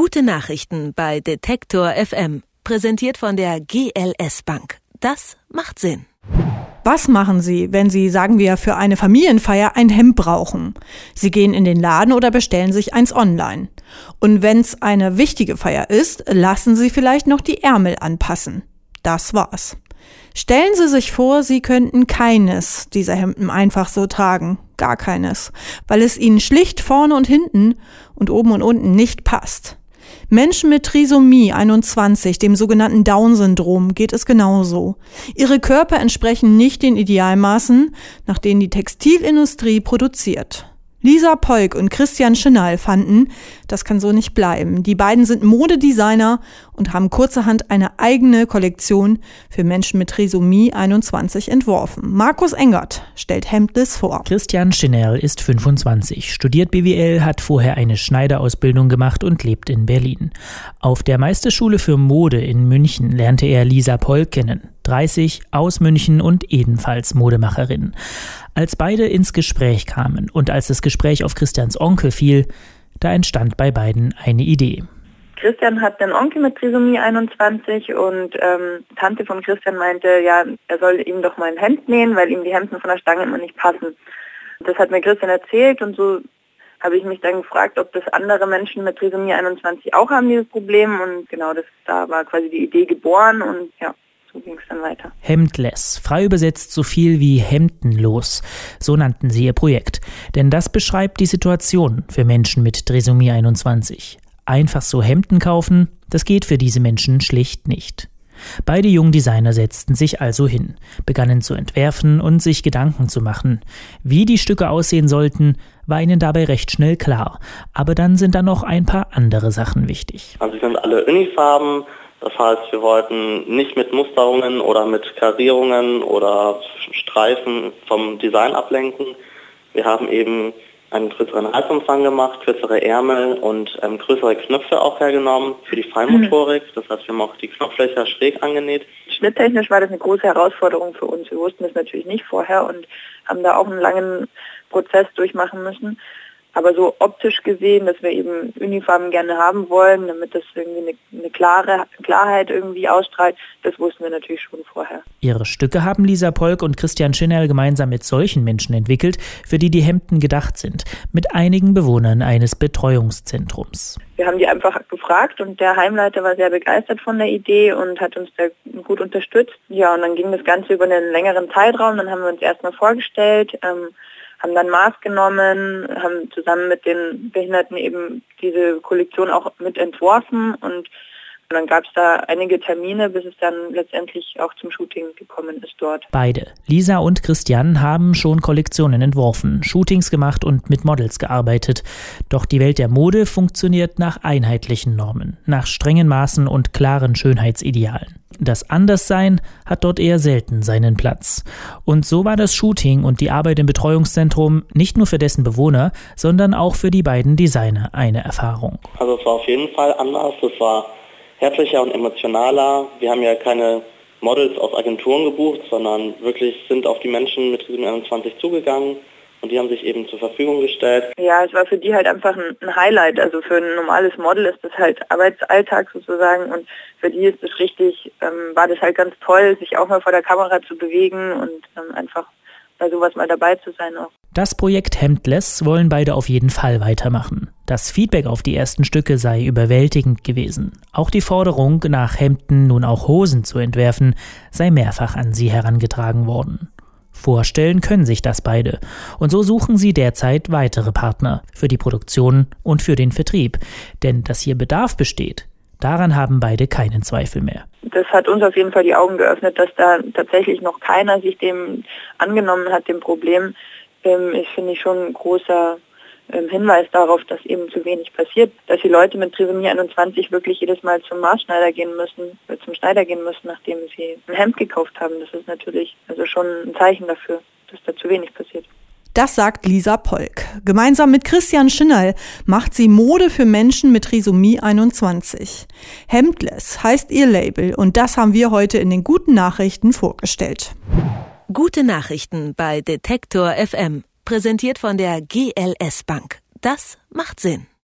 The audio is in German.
Gute Nachrichten bei Detektor FM. Präsentiert von der GLS Bank. Das macht Sinn. Was machen Sie, wenn Sie, sagen wir, für eine Familienfeier ein Hemd brauchen? Sie gehen in den Laden oder bestellen sich eins online. Und wenn es eine wichtige Feier ist, lassen Sie vielleicht noch die Ärmel anpassen. Das war's. Stellen Sie sich vor, Sie könnten keines dieser Hemden einfach so tragen gar keines, weil es ihnen schlicht vorne und hinten und oben und unten nicht passt. Menschen mit Trisomie 21, dem sogenannten Down-Syndrom, geht es genauso. Ihre Körper entsprechen nicht den Idealmaßen, nach denen die Textilindustrie produziert. Lisa Polk und Christian Schinal fanden, das kann so nicht bleiben. Die beiden sind Modedesigner und haben kurzerhand eine eigene Kollektion für Menschen mit Trisomie 21 entworfen. Markus Engert stellt Hemdless vor. Christian Schinal ist 25, studiert BWL, hat vorher eine Schneiderausbildung gemacht und lebt in Berlin. Auf der Meisterschule für Mode in München lernte er Lisa Polk kennen. 30, aus München und ebenfalls Modemacherin. Als beide ins Gespräch kamen und als das Gespräch auf Christians Onkel fiel, da entstand bei beiden eine Idee. Christian hat einen Onkel mit Trisomie 21 und ähm, Tante von Christian meinte, ja, er soll ihm doch mal ein Hemd nähen, weil ihm die Hemden von der Stange immer nicht passen. Das hat mir Christian erzählt und so habe ich mich dann gefragt, ob das andere Menschen mit Trisomie 21 auch haben, dieses Problem. Und genau, das da war quasi die Idee geboren und ja, so ging es dann weiter. Hemdless, frei übersetzt so viel wie hemdenlos, so nannten sie ihr Projekt. Denn das beschreibt die Situation für Menschen mit Trisomie 21. Einfach so Hemden kaufen, das geht für diese Menschen schlicht nicht. Beide jungen Designer setzten sich also hin, begannen zu entwerfen und sich Gedanken zu machen. Wie die Stücke aussehen sollten, war ihnen dabei recht schnell klar. Aber dann sind da noch ein paar andere Sachen wichtig. Also sie sind alle Unifarben, das heißt, wir wollten nicht mit Musterungen oder mit Karierungen oder Streifen vom Design ablenken. Wir haben eben einen größeren Halsumfang gemacht, kürzere Ärmel und ähm, größere Knöpfe auch hergenommen für die Feinmotorik. Mhm. Das heißt, wir haben auch die Knopflöcher schräg angenäht. Schnitttechnisch war das eine große Herausforderung für uns. Wir wussten das natürlich nicht vorher und haben da auch einen langen Prozess durchmachen müssen. Aber so optisch gesehen, dass wir eben Uniformen gerne haben wollen, damit das irgendwie eine, eine klare Klarheit irgendwie ausstrahlt, das wussten wir natürlich schon vorher. Ihre Stücke haben Lisa Polk und Christian Schinell gemeinsam mit solchen Menschen entwickelt, für die die Hemden gedacht sind, mit einigen Bewohnern eines Betreuungszentrums. Wir haben die einfach gefragt und der Heimleiter war sehr begeistert von der Idee und hat uns da gut unterstützt. Ja, und dann ging das Ganze über einen längeren Zeitraum. Dann haben wir uns erstmal vorgestellt, ähm, haben dann Maß genommen, haben zusammen mit den Behinderten eben diese Kollektion auch mit entworfen und dann gab es da einige Termine, bis es dann letztendlich auch zum Shooting gekommen ist dort. Beide, Lisa und Christian, haben schon Kollektionen entworfen, Shootings gemacht und mit Models gearbeitet. Doch die Welt der Mode funktioniert nach einheitlichen Normen, nach strengen Maßen und klaren Schönheitsidealen. Das Anderssein hat dort eher selten seinen Platz. Und so war das Shooting und die Arbeit im Betreuungszentrum nicht nur für dessen Bewohner, sondern auch für die beiden Designer eine Erfahrung. Also es war auf jeden Fall anders, es war herzlicher und emotionaler. Wir haben ja keine Models aus Agenturen gebucht, sondern wirklich sind auf die Menschen mit 27 zugegangen und die haben sich eben zur Verfügung gestellt. Ja, es war für die halt einfach ein Highlight. Also für ein normales Model ist das halt Arbeitsalltag sozusagen und für die ist es richtig, ähm, war das halt ganz toll, sich auch mal vor der Kamera zu bewegen und ähm, einfach bei sowas mal dabei zu sein auch. Das Projekt Hemdless wollen beide auf jeden Fall weitermachen. Das Feedback auf die ersten Stücke sei überwältigend gewesen. Auch die Forderung, nach Hemden nun auch Hosen zu entwerfen, sei mehrfach an sie herangetragen worden. Vorstellen können sich das beide. Und so suchen sie derzeit weitere Partner für die Produktion und für den Vertrieb. Denn dass hier Bedarf besteht, daran haben beide keinen Zweifel mehr. Das hat uns auf jeden Fall die Augen geöffnet, dass da tatsächlich noch keiner sich dem angenommen hat, dem Problem. Ähm, finde ich, schon ein großer ähm, Hinweis darauf, dass eben zu wenig passiert, dass die Leute mit Trisomie 21 wirklich jedes Mal zum Maßschneider gehen müssen, äh, zum Schneider gehen müssen, nachdem sie ein Hemd gekauft haben. Das ist natürlich also schon ein Zeichen dafür, dass da zu wenig passiert. Das sagt Lisa Polk. Gemeinsam mit Christian Schinnerl macht sie Mode für Menschen mit Trisomie 21. Hemdless heißt ihr Label und das haben wir heute in den guten Nachrichten vorgestellt. Gute Nachrichten bei Detektor FM. Präsentiert von der GLS Bank. Das macht Sinn.